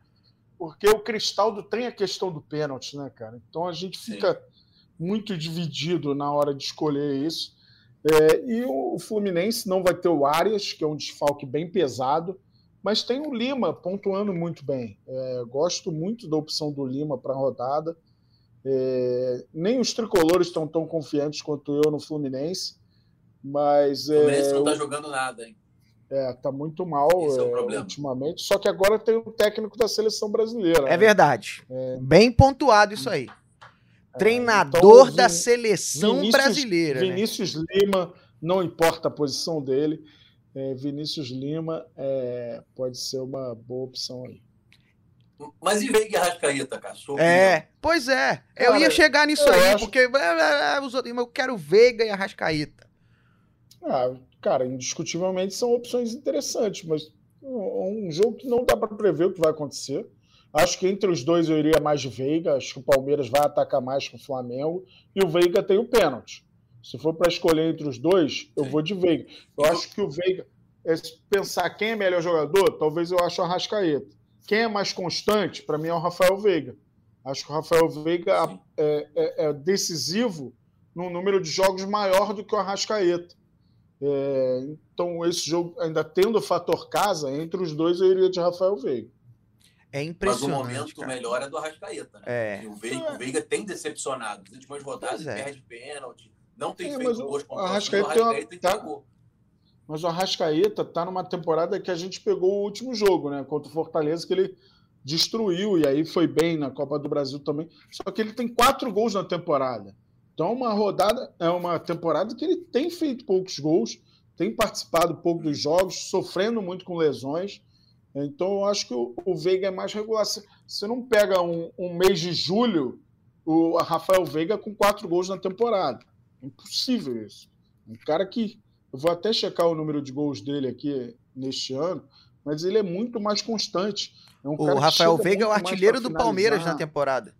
Porque o Cristaldo tem a questão do pênalti, né, cara? Então a gente Sim. fica muito dividido na hora de escolher isso. É, e o Fluminense não vai ter o Arias, que é um desfalque bem pesado, mas tem o Lima pontuando muito bem. É, gosto muito da opção do Lima para a rodada. É, nem os tricolores estão tão confiantes quanto eu no Fluminense, mas O Fluminense é, não tá o- jogando nada, hein? É, tá muito mal é é, ultimamente. Só que agora tem o técnico da seleção brasileira. É né? verdade. Bem pontuado isso aí. É, Treinador então, da seleção Vinícius- brasileira. né? Vinícius Lima, não importa a posição dele, é, Vinícius Lima é, pode ser uma boa opção aí. Mas e Veiga e Arrascaeta, cara? É, pois é. Eu Cara, ia chegar nisso eu aí, acho- porque é, é, os outros- eu quero Veiga e Arrascaíta. Ah, cara, indiscutivelmente são opções interessantes, mas um um jogo que não dá para prever o que vai acontecer. Acho que entre os dois eu iria mais de Veiga. Acho que o Palmeiras vai atacar mais com o Flamengo. E o Veiga tem o pênalti. Se for para escolher entre os dois, eu Sim. vou de Veiga. Eu acho que o Veiga, é, pensar quem é melhor jogador, talvez eu ache o Arrascaeta. Quem é mais constante, para mim, é o Rafael Veiga. Acho que o Rafael Veiga é, é, é, decisivo num número de jogos maior do que o Arrascaeta. É, então, esse jogo, ainda tendo o fator casa, entre os dois eu iria de Rafael Veiga. É impressionante. Mas o momento cara. melhor é do Arrascaeta, né? É. O Veiga, o Veiga tem decepcionado. Nas últimas rodadas, é. perde pênalti, não tem é, feito gols o Arrascaeta, o Arrascaeta tá, Mas o Arrascaeta tá numa temporada que a gente pegou o último jogo, né? Contra o Fortaleza, que ele destruiu, e aí foi bem na Copa do Brasil também. Só que ele tem quatro gols na temporada. Então, uma rodada, é uma temporada que ele tem feito poucos gols, tem participado pouco dos jogos, sofrendo muito com lesões. Então, eu acho que o, o Veiga é mais regular. Você não pega um, um, mês de julho, o Rafael Veiga com quatro gols na temporada. Impossível isso. Um cara que. Eu vou até checar o número de gols dele aqui neste ano, mas ele é muito mais constante. É um o Rafael Veiga é o artilheiro do Palmeiras na temporada.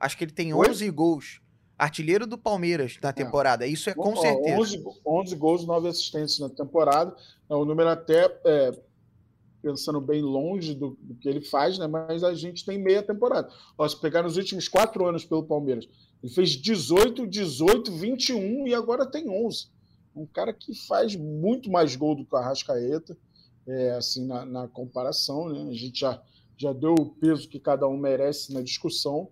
Acho que ele tem 11 Oi? gols. Artilheiro do Palmeiras na é. temporada. É. Isso é com Bom, certeza. 11, 11 gols, 9 assistências na temporada. É um número até é, pensando bem longe do, do, que ele faz, né? Mas a gente tem meia temporada. Ó, se pegar nos últimos quatro anos pelo Palmeiras, ele fez 18, 18, 21 e agora tem 11. Um cara que faz muito mais gol do que o Arrascaeta, é, assim, na, na comparação, né? A gente já já deu o peso que cada um merece na discussão,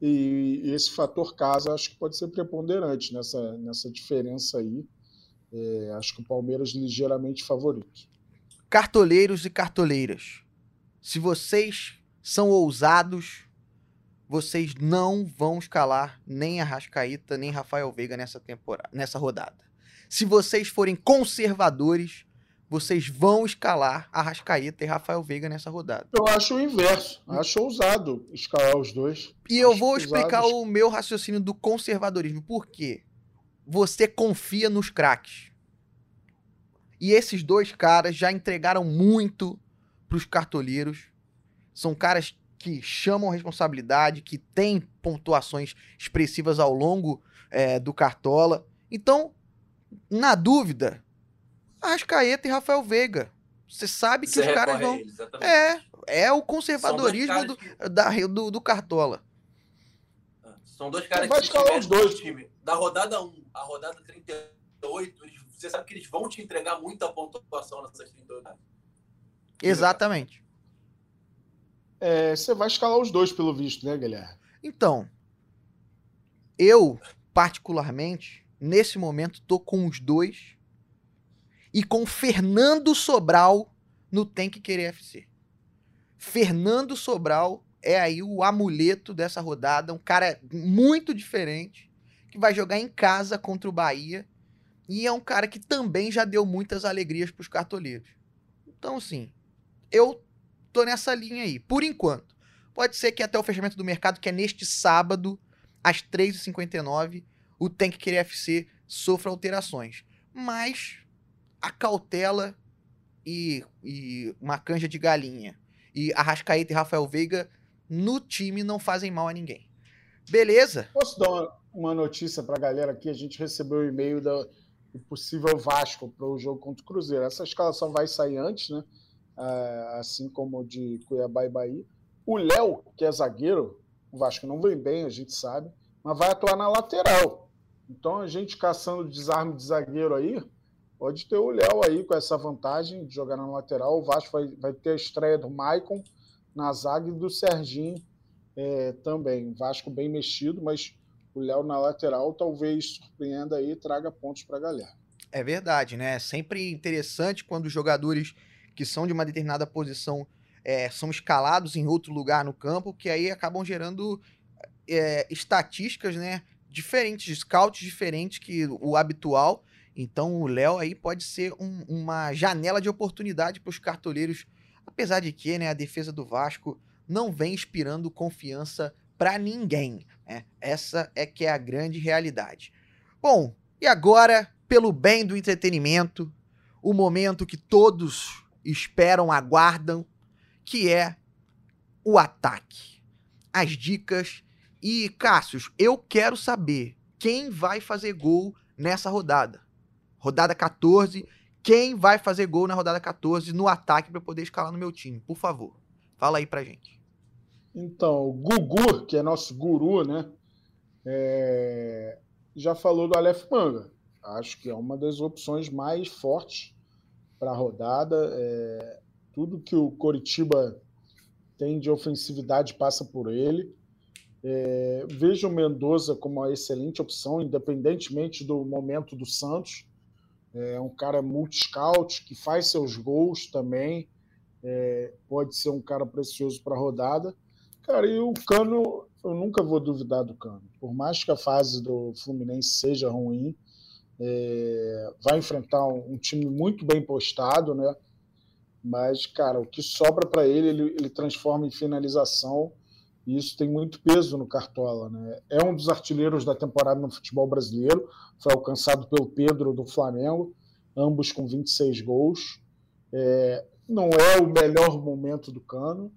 e, esse fator casa acho que pode ser preponderante nessa, nessa diferença aí. É, acho que o Palmeiras ligeiramente favorito. Cartoleiros e cartoleiras, se vocês são ousados, vocês não vão escalar nem a Rascaíta nem Rafael Veiga nessa temporada, nessa rodada. Se vocês forem conservadores, vocês vão escalar Arrascaeta e Rafael Veiga nessa rodada. Eu acho o inverso. Acho ousado escalar os dois. E eu vou explicar o meu raciocínio do conservadorismo. Por quê? Você confia nos craques. E esses dois caras já entregaram muito para os cartoleiros. São caras que chamam responsabilidade, que têm pontuações expressivas ao longo é, do Cartola. Então, na dúvida, Arrascaeta e Rafael Veiga. Você sabe que Você os caras vão. É, é o conservadorismo do, que... da, do, do, Cartola. Ah, são dois caras que escalar os dois. Time. Da rodada 1 a rodada 38, você sabe que eles vão te entregar muita pontuação nessas 38. Exatamente. É, você vai escalar os dois, pelo visto, né, Guilherme? Então, eu, particularmente, nesse momento, tô com os dois e com Fernando Sobral no Tem que Querer FC. Fernando Sobral é aí o amuleto dessa rodada, um cara muito diferente, que vai jogar em casa contra o Bahia e é um cara que também já deu muitas alegrias para os cartoleiros. Então, assim, eu tô nessa linha aí, por enquanto. Pode ser que até o fechamento do mercado, que é neste sábado, às 3h59, o Tem que Querer FC sofra alterações. Mas a cautela e, e uma canja de galinha. E Arrascaeta e Rafael Veiga no time não fazem mal a ninguém. Beleza? Posso dar uma notícia para a galera aqui? A gente recebeu o um e-mail do possível Vasco para o jogo contra o Cruzeiro. Essa escalação vai sair antes, né? É, assim como de Cuiabá e Bahia. O Léo, que é zagueiro, o Vasco não vem bem, a gente sabe, mas vai atuar na lateral. Então a gente caçando desarme de zagueiro aí, pode ter o Léo aí com essa vantagem de jogar na lateral. O Vasco vai, vai ter a estreia do Maicon na zaga e do Serginho é, também. Vasco bem mexido, mas o Léo na lateral talvez surpreenda aí e traga pontos para a galera. É verdade, né? É sempre interessante quando os jogadores que são de uma determinada posição é, são escalados em outro lugar no campo, que aí acabam gerando é, estatísticas, né? Diferentes, scouts diferentes que o habitual então o Léo aí pode ser um, uma janela de oportunidade para os cartoleiros, apesar de que né, a defesa do Vasco não vem inspirando confiança para ninguém. Né? Essa é que é a grande realidade. Bom, e agora, pelo bem do entretenimento, o momento que todos esperam, aguardam, que é o ataque, as dicas. E, Cássius, eu quero saber quem vai fazer gol nessa rodada. Rodada 14. Quem vai fazer gol na rodada 14 no ataque para poder escalar no meu time? Por favor, fala aí pra gente. Então, o Gugu, que é nosso guru, né? É... Já falou do Aleph Manga. Acho que é uma das opções mais fortes para a rodada. É... Tudo que o Coritiba tem de ofensividade passa por ele. É... Vejo o Mendoza como uma excelente opção, independentemente do momento do Santos. É um cara multi-scout que faz seus gols também. É... Pode ser um cara precioso para a rodada. Cara, e o Cano, eu nunca vou duvidar do Cano. Por mais que a fase do Fluminense seja ruim, é, vai enfrentar um, um, time muito bem postado, né? Mas, cara, o que sobra para ele, ele, ele, transforma em finalização. E isso tem muito peso no Cartola, né? É um dos artilheiros da temporada no futebol brasileiro. Foi alcançado pelo Pedro do Flamengo, ambos com 26 gols. É, não é o melhor momento do Cano,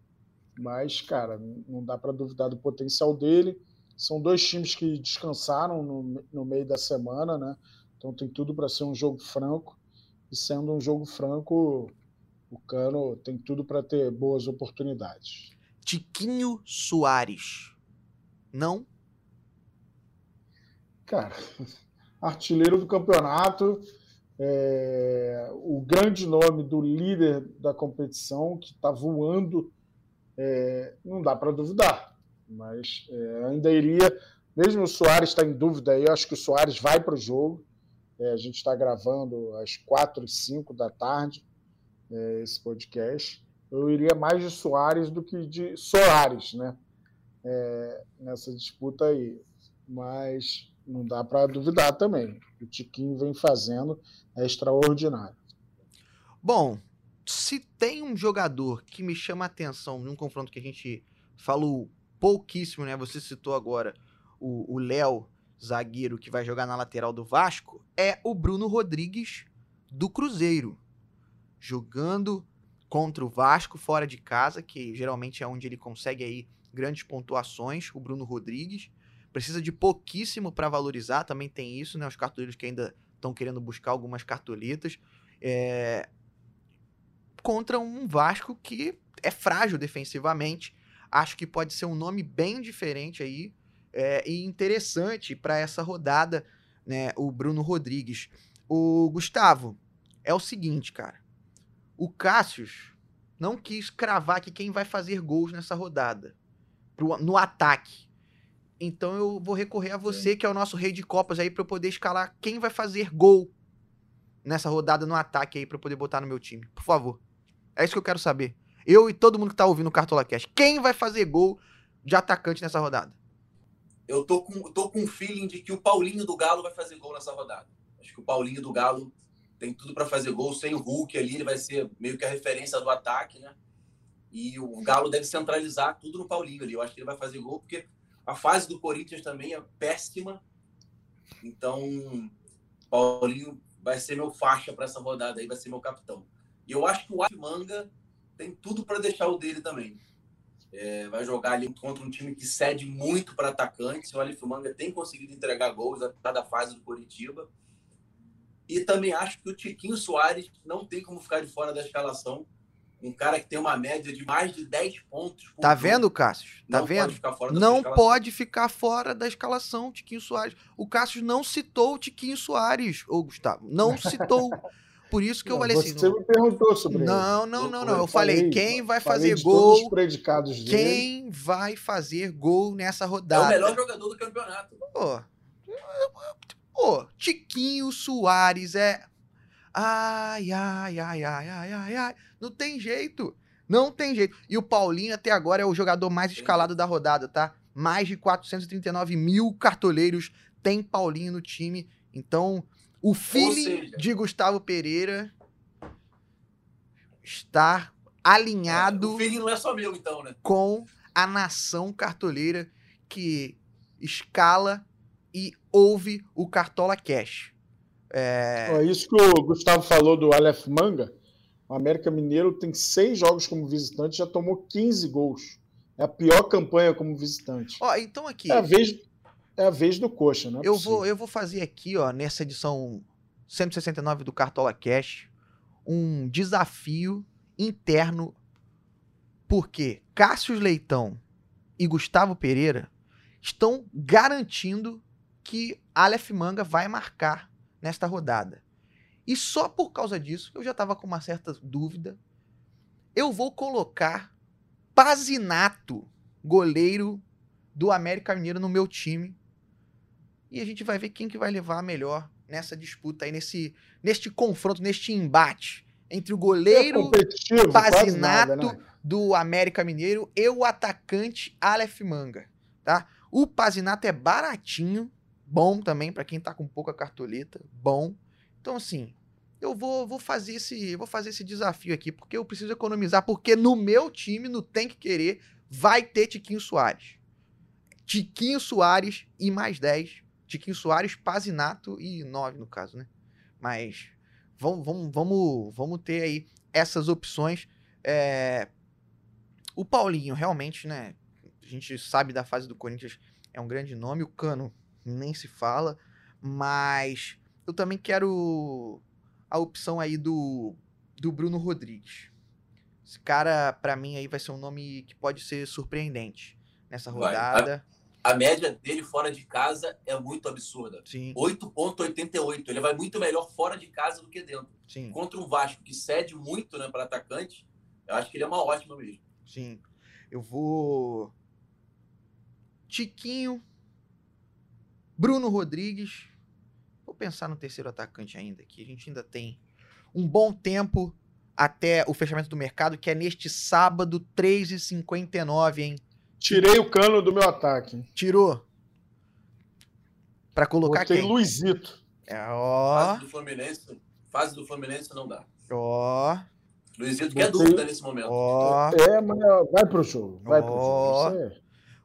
mas, cara, não dá para duvidar do potencial dele. São dois times que descansaram no, no meio da semana, né? Então tem tudo para ser um jogo franco. E sendo um jogo franco, o Cano tem tudo para ter boas oportunidades. Tiquinho Soares. Não? Cara, artilheiro do campeonato, é, o grande nome do líder da competição, que está voando é, não dá para duvidar. Mas é, ainda iria, mesmo o Soares está em dúvida aí, eu acho que o Soares vai para o jogo. É, a gente está gravando às quatro e cinco da tarde é, esse podcast. Eu iria mais de Soares do que de Soares, né? É, nessa disputa aí. Mas não dá para duvidar também. O Tiquinho vem fazendo é extraordinário. Bom, se tem um jogador que me chama a atenção num confronto que a gente falou pouquíssimo, né? Você citou agora o Léo, zagueiro que vai jogar na lateral do Vasco, é o Bruno Rodrigues do Cruzeiro. Jogando contra o Vasco fora de casa, que geralmente é onde ele consegue aí grandes pontuações, o Bruno Rodrigues. Precisa de pouquíssimo para valorizar, também tem isso, né? Os cartoleiros que ainda estão querendo buscar algumas cartoletas. É, contra um Vasco que é frágil defensivamente. Acho que pode ser um nome bem diferente aí é, e interessante para essa rodada, né? O Bruno Rodrigues. O Gustavo, é o seguinte, cara. O Cássius não quis cravar que quem vai fazer gols nessa rodada pro, no ataque. Então eu vou recorrer a você, Sim. que é o nosso rei de copas aí, para eu poder escalar quem vai fazer gol nessa rodada no ataque aí, para eu poder botar no meu time. Por favor. É isso que eu quero saber. Eu e todo mundo que tá ouvindo o Cartola Cash. Quem vai fazer gol de atacante nessa rodada? Eu tô com, tô com um feeling de que o Paulinho do Galo vai fazer gol nessa rodada. Acho que o Paulinho do Galo tem tudo para fazer gol. Sem o Hulk ali, ele vai ser meio que a referência do ataque, né? E o Galo deve centralizar tudo no Paulinho ali. Eu acho que ele vai fazer gol, porque a fase do Corinthians também é péssima. Então, Paulinho vai ser meu faixa para essa rodada aí, vai ser meu capitão. E eu acho que o Manga tem tudo para deixar o dele também. É, vai jogar ali contra um time que cede muito para atacantes. O Alif Manga tem conseguido entregar gols a cada fase do Curitiba. E também acho que o Tiquinho Soares não tem como ficar de fora da escalação. Um cara que tem uma média de mais de 10 pontos. tá vendo, Cássio? Tá não vendo? Pode não pode ficar fora da escalação, Tiquinho Soares. O Cássio não citou o Tiquinho Soares, ô Gustavo. Não citou. Por isso que eu falei assim. Você me perguntou sobre Não, não, não, não. Eu, falei, quem vai fazer gol. Quem vai fazer gol nessa rodada? É o melhor jogador do campeonato. Pô. Pô, Tiquinho Soares é. Ai, ai, ai, ai, ai, ai, ai. Não tem jeito. Não tem jeito. E o Paulinho até agora é o jogador mais escalado da rodada, tá? Mais de 439 mil cartoleiros tem Paulinho no time. Então, o feeling de Gustavo Pereira está alinhado. É, o feeling não é só meu, então, né? Com a nação cartoleira que escala e ouve o Cartola Cash. É... é isso que o Gustavo falou do Aleph Manga. O América Mineiro tem seis jogos como visitante, já tomou 15 gols. É a pior campanha como visitante. Ó, então aqui. É a vez, é a vez do Coxa, né? eu vou, eu vou fazer aqui, ó, nessa edição 169 do Cartola Cash, um desafio interno, porque Cássio Leitão e Gustavo Pereira estão garantindo que Aleph Manga vai marcar nesta rodada. E só por causa disso, eu já estava com uma certa dúvida, eu vou colocar Pazinato, goleiro do América Mineiro no meu time. E a gente vai ver quem que vai levar a melhor nessa disputa aí, nesse, neste confronto, neste embate entre o goleiro é Pazinato nada, né? do América Mineiro e o atacante Aleph Manga, tá? O Pazinato é baratinho, bom também para quem tá com pouca cartoleta, bom. Então assim, eu vou, vou fazer esse vou fazer esse desafio aqui porque eu preciso economizar porque no meu time no tem que querer vai ter Tiquinho Soares. Tiquinho Soares e mais 10. Tiquinho Soares, Pazinato e 9 no caso, né? Mas vamos, vamos, vamos, vamos ter aí essas opções. É... O Paulinho, realmente, né? A gente sabe da fase do Corinthians, é um grande nome. O Cano nem se fala. Mas eu também quero a opção aí do, do Bruno Rodrigues. Esse cara, para mim, aí vai ser um nome que pode ser surpreendente nessa rodada. A média dele fora de casa é muito absurda. Sim, 8,88. Ele vai muito melhor fora de casa do que dentro. sim, Contra um Vasco que cede muito né, para atacante, eu acho que ele é uma ótima mesmo. sim. Eu vou. Tiquinho. Bruno Rodrigues. Vou pensar no terceiro atacante ainda, que a gente ainda tem um bom tempo até o fechamento do mercado, que é neste sábado, 3h59, hein? Tirei o cano do meu ataque. Tirou. Pra colocar Botei quem? Luizito. É, ó, Fase do Fluminense, fase do Fluminense não dá. ó, Luizito quer Botei- dúvida nesse momento. ó. É, mas vai pro jogo. Vai pro Ó. jogo. Isso é-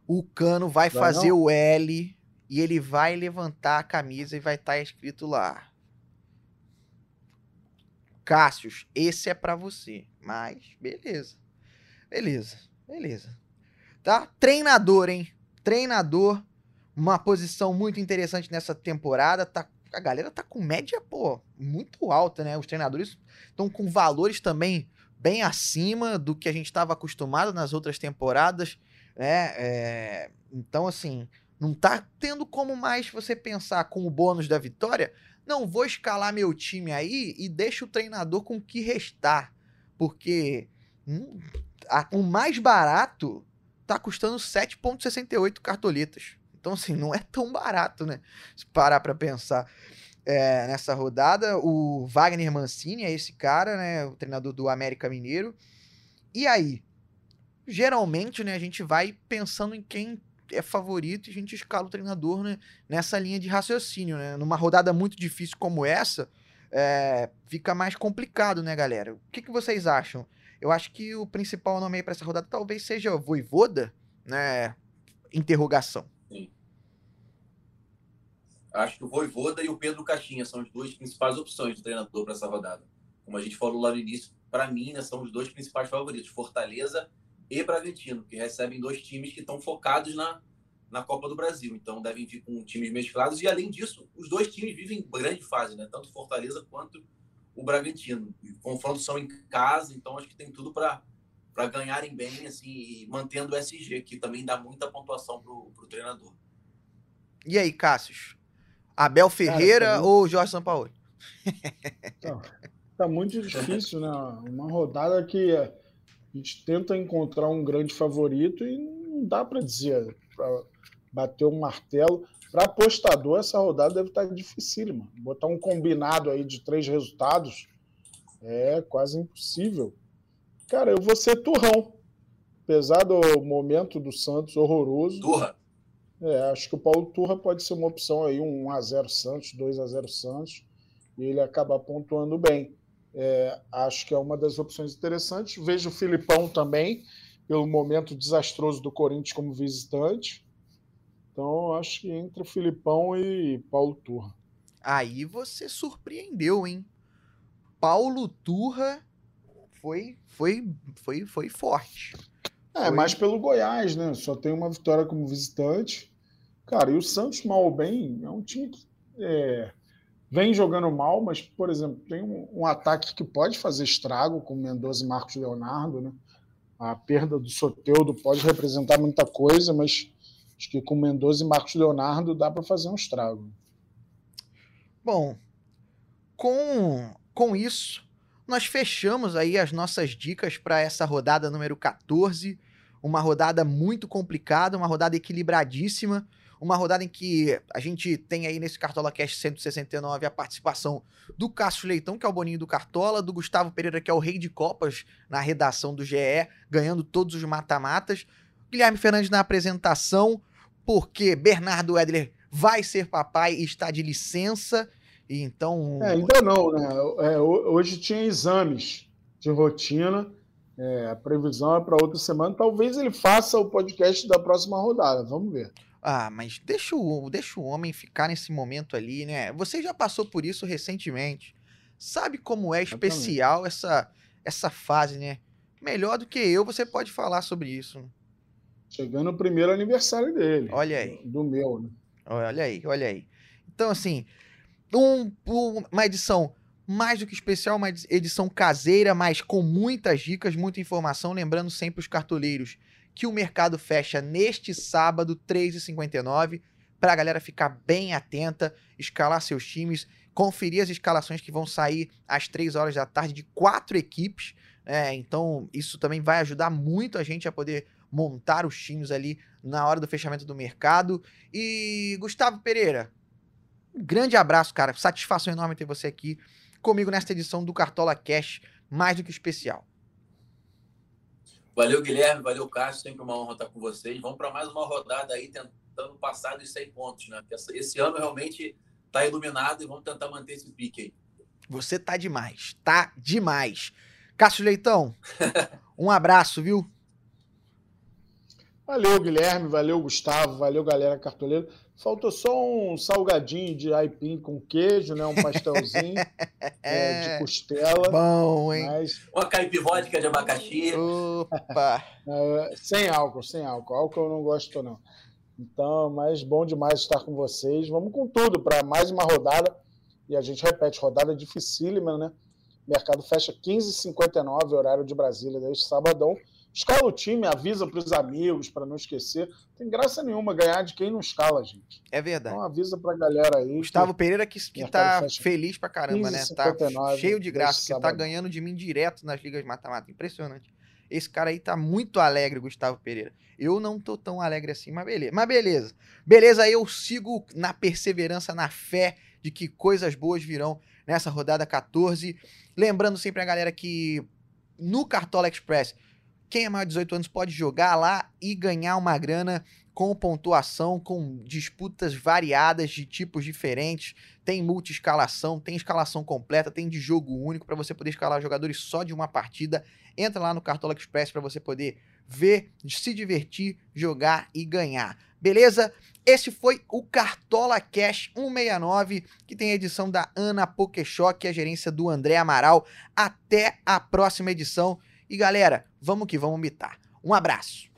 O Cano vai Vai fazer não? o L e ele vai levantar a camisa e vai estar escrito lá. Cássius, esse é pra você. Mas, beleza. Beleza, beleza. Tá? Treinador, hein? Treinador. Uma posição muito interessante nessa temporada. Tá, a galera tá com média, pô, muito alta, né? Os treinadores estão com valores também bem acima do que a gente estava acostumado nas outras temporadas né? É, então, assim, não tá tendo como mais você pensar com o bônus da vitória. Não vou escalar meu time aí e deixa o treinador com o que restar. Porque hum, a- o mais barato tá custando 7,68 cartoletas. Então, assim, não é tão barato, né? Se parar pra pensar. É, nessa rodada, o Wagner Mancini é esse cara, né? O treinador do América Mineiro. E aí? geralmente, né, a gente vai pensando em quem é favorito e a gente escala o treinador né, nessa linha de raciocínio, né? Numa rodada muito difícil como essa, é, fica mais complicado, né, galera? O que, que vocês acham? Eu acho que o principal nome aí pra essa rodada talvez seja Voivoda, né? Interrogação. Acho que o Voivoda e o Pedro Caixinha são as duas principais opções de treinador para essa rodada. Como a gente falou lá no início, para mim, né, são os dois principais favoritos, Fortaleza e Bragantino, que recebem dois times que estão focados na, na Copa do Brasil. Então, devem vir com times mesclados. E, além disso, os dois times vivem em grande fase, né? tanto Fortaleza quanto o Bragantino. E confrontos são em casa, então acho que tem tudo para para ganharem bem assim, e mantendo o SG, que também dá muita pontuação para o treinador. E aí, Cássius? Abel Ferreira pra mim- ou Jorge Sampaoli? Tá muito difícil, né? Uma rodada que a gente tenta encontrar um grande favorito e não dá para dizer, para bater um martelo. Para apostador, essa rodada deve estar dificílima. Botar um combinado aí de três resultados é quase impossível. Cara, eu vou ser turrão. Apesar do momento do Santos horroroso, Turra, é, acho que o Paulo Turra pode ser uma opção aí, um 1x0 Santos, 2x0 Santos, e ele acabar pontuando bem. É, acho que é uma das opções interessantes. Vejo o Filipão também, pelo momento desastroso do Corinthians como visitante. Então, acho que entre o Filipão e Paulo Turra. Aí você surpreendeu, hein? Paulo Turra foi foi foi foi forte. É, mais pelo Goiás, né? Só tem uma vitória como visitante. Cara, e o Santos, mal ou bem, é um time que é, vem jogando mal, mas, por exemplo, tem um, um ataque que pode fazer estrago com Mendoza e Marcos Leonardo, né? A perda do Soteudo pode representar muita coisa, mas acho que com Mendoza e Marcos Leonardo dá para fazer um estrago. Bom, com, com isso, nós fechamos aí as nossas dicas para essa rodada número 14. Uma rodada muito complicada, uma rodada equilibradíssima. Uma rodada em que a gente tem aí nesse Cartola Cash 169 a participação do Cássio Leitão, que é o Boninho do Cartola, do Gustavo Pereira, que é o rei de Copas na redação do GE, ganhando todos os mata-matas. Guilherme Fernandes na apresentação, porque Bernardo Edler vai ser papai e está de licença. E então. É, ainda não, né? É, hoje tinha exames de rotina. É, a previsão é para outra semana. Talvez ele faça o podcast da próxima rodada. Vamos ver. Ah, mas deixa o, deixa o homem ficar nesse momento ali, né? Você já passou por isso recentemente. Sabe como é especial essa, essa fase, né? Melhor do que eu, você pode falar sobre isso. Chegando o primeiro aniversário dele. Olha aí. Do meu, né? Olha aí, olha aí. Então, assim, um, uma edição mais do que especial, uma edição caseira, mas com muitas dicas, muita informação. Lembrando sempre os cartoleiros que o mercado fecha neste sábado, 3h59, para a galera ficar bem atenta, escalar seus times, conferir as escalações que vão sair às 3 horas da tarde de quatro equipes. É, então, isso também vai ajudar muito a gente a poder montar os times ali na hora do fechamento do mercado. E Gustavo Pereira, um grande abraço, cara. Satisfação enorme ter você aqui comigo nesta edição do Cartola Cash, mais do que especial. Valeu, Guilherme. Valeu, Cássio. Sempre uma honra estar com vocês. Vamos para mais uma rodada aí, tentando passar dos 100 pontos, né? Esse ano realmente está iluminado e vamos tentar manter esse pique aí. Você tá demais. Tá demais. Cássio Leitão, um abraço, viu? Valeu, Guilherme. Valeu, Gustavo. Valeu, galera cartoleira. Faltou só um salgadinho de aipim com queijo, né? Um pastelzinho é, de costela. Bom, hein? Mas... Uma caipivódica de abacaxi. Opa! É, sem álcool, sem álcool. Álcool eu não gosto, não. Então, mas bom demais estar com vocês. Vamos com tudo para mais uma rodada. E a gente repete, rodada dificílima, né? Mercado fecha 15h59, horário de Brasília, deste sabadão. Escala o time, avisa para os amigos, para não esquecer. Não tem graça nenhuma ganhar de quem não escala, gente. É verdade. Então avisa para a galera aí. Gustavo que Pereira que, que tá feliz pra caramba, 15, né? Tá cheio de graça, porque tá ganhando de mim direto nas ligas mata-mata. Impressionante. Esse cara aí tá muito alegre, Gustavo Pereira. Eu não tô tão alegre assim, mas beleza. Mas beleza. Beleza, eu sigo na perseverança, na fé de que coisas boas virão nessa rodada 14. Lembrando sempre a galera que no Cartola Express quem é maior de 18 anos pode jogar lá e ganhar uma grana com pontuação, com disputas variadas de tipos diferentes. Tem multi-escalação, tem escalação completa, tem de jogo único para você poder escalar jogadores só de uma partida. Entra lá no Cartola Express para você poder ver, se divertir, jogar e ganhar. Beleza? Esse foi o Cartola Cash 169, que tem a edição da Ana Pokeshock e a gerência do André Amaral. Até a próxima edição. E galera, vamos que vamos mitar. Um abraço.